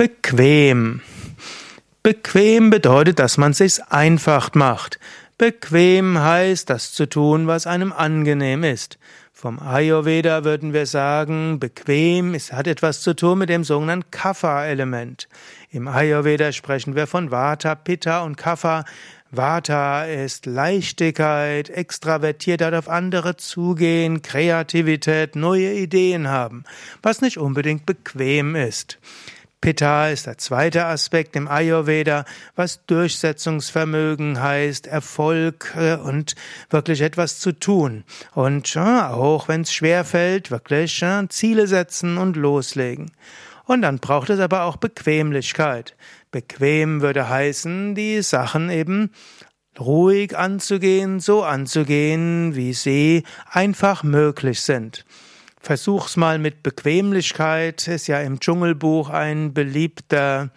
Bequem. Bequem bedeutet, dass man sich's einfach macht. Bequem heißt, das zu tun, was einem angenehm ist. Vom Ayurveda würden wir sagen, bequem, es hat etwas zu tun mit dem sogenannten Kapha-Element. Im Ayurveda sprechen wir von Vata, Pitta und Kapha. Vata ist Leichtigkeit, Extravertiertheit auf andere zugehen, Kreativität, neue Ideen haben, was nicht unbedingt bequem ist. Pitta ist der zweite Aspekt im Ayurveda, was Durchsetzungsvermögen heißt, Erfolg äh, und wirklich etwas zu tun. Und auch wenn es schwer fällt, wirklich Ziele setzen und loslegen. Und dann braucht es aber auch Bequemlichkeit. Bequem würde heißen, die Sachen eben ruhig anzugehen, so anzugehen, wie sie einfach möglich sind. Versuch's mal mit Bequemlichkeit, ist ja im Dschungelbuch ein beliebter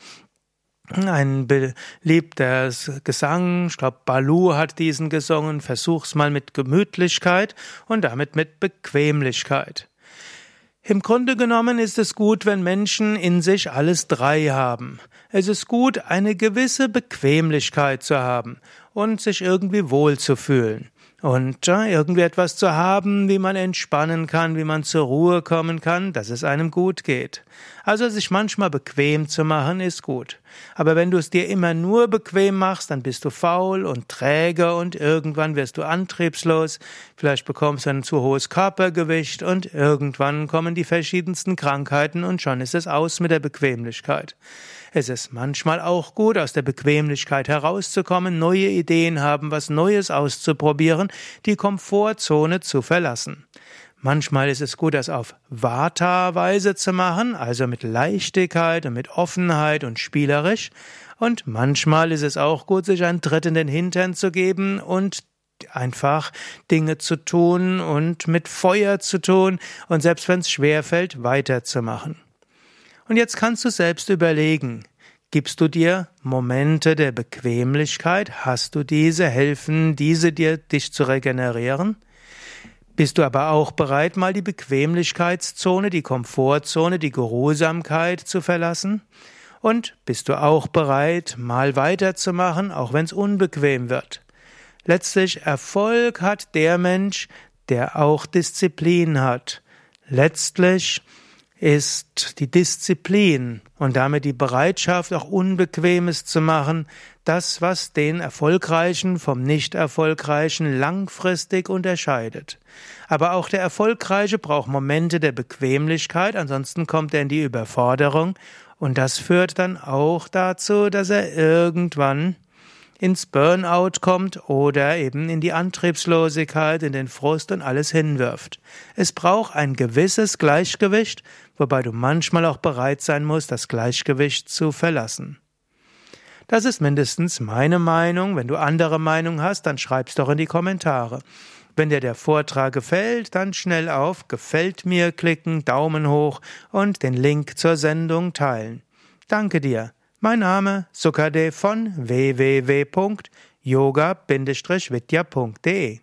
ein beliebter Gesang, ich glaube Balu hat diesen gesungen, versuch's mal mit Gemütlichkeit und damit mit Bequemlichkeit. Im Grunde genommen ist es gut, wenn Menschen in sich alles drei haben. Es ist gut, eine gewisse Bequemlichkeit zu haben und sich irgendwie wohl zu fühlen. Und ja, irgendwie etwas zu haben, wie man entspannen kann, wie man zur Ruhe kommen kann, dass es einem gut geht. Also sich manchmal bequem zu machen, ist gut. Aber wenn du es dir immer nur bequem machst, dann bist du faul und träge und irgendwann wirst du antriebslos, vielleicht bekommst du ein zu hohes Körpergewicht und irgendwann kommen die verschiedensten Krankheiten und schon ist es aus mit der Bequemlichkeit. Es ist manchmal auch gut, aus der Bequemlichkeit herauszukommen, neue Ideen haben, was Neues auszuprobieren, die Komfortzone zu verlassen. Manchmal ist es gut, das auf Vata-Weise zu machen, also mit Leichtigkeit und mit Offenheit und spielerisch. Und manchmal ist es auch gut, sich einen Tritt in den Hintern zu geben und einfach Dinge zu tun und mit Feuer zu tun und selbst wenn es schwer fällt, weiterzumachen. Und jetzt kannst du selbst überlegen, gibst du dir Momente der Bequemlichkeit? Hast du diese? Helfen diese dir, dich zu regenerieren? Bist du aber auch bereit, mal die Bequemlichkeitszone, die Komfortzone, die Geruhsamkeit zu verlassen? Und bist du auch bereit, mal weiterzumachen, auch wenn es unbequem wird? Letztlich Erfolg hat der Mensch, der auch Disziplin hat. Letztlich ist die Disziplin und damit die Bereitschaft, auch Unbequemes zu machen, das, was den Erfolgreichen vom Nicht-Erfolgreichen langfristig unterscheidet. Aber auch der Erfolgreiche braucht Momente der Bequemlichkeit, ansonsten kommt er in die Überforderung und das führt dann auch dazu, dass er irgendwann ins Burnout kommt oder eben in die Antriebslosigkeit, in den Frust und alles hinwirft. Es braucht ein gewisses Gleichgewicht, wobei du manchmal auch bereit sein musst, das Gleichgewicht zu verlassen. Das ist mindestens meine Meinung. Wenn du andere Meinung hast, dann schreib's doch in die Kommentare. Wenn dir der Vortrag gefällt, dann schnell auf Gefällt mir klicken, Daumen hoch und den Link zur Sendung teilen. Danke dir. Mein Name Sukade von www.yoga-vidya.de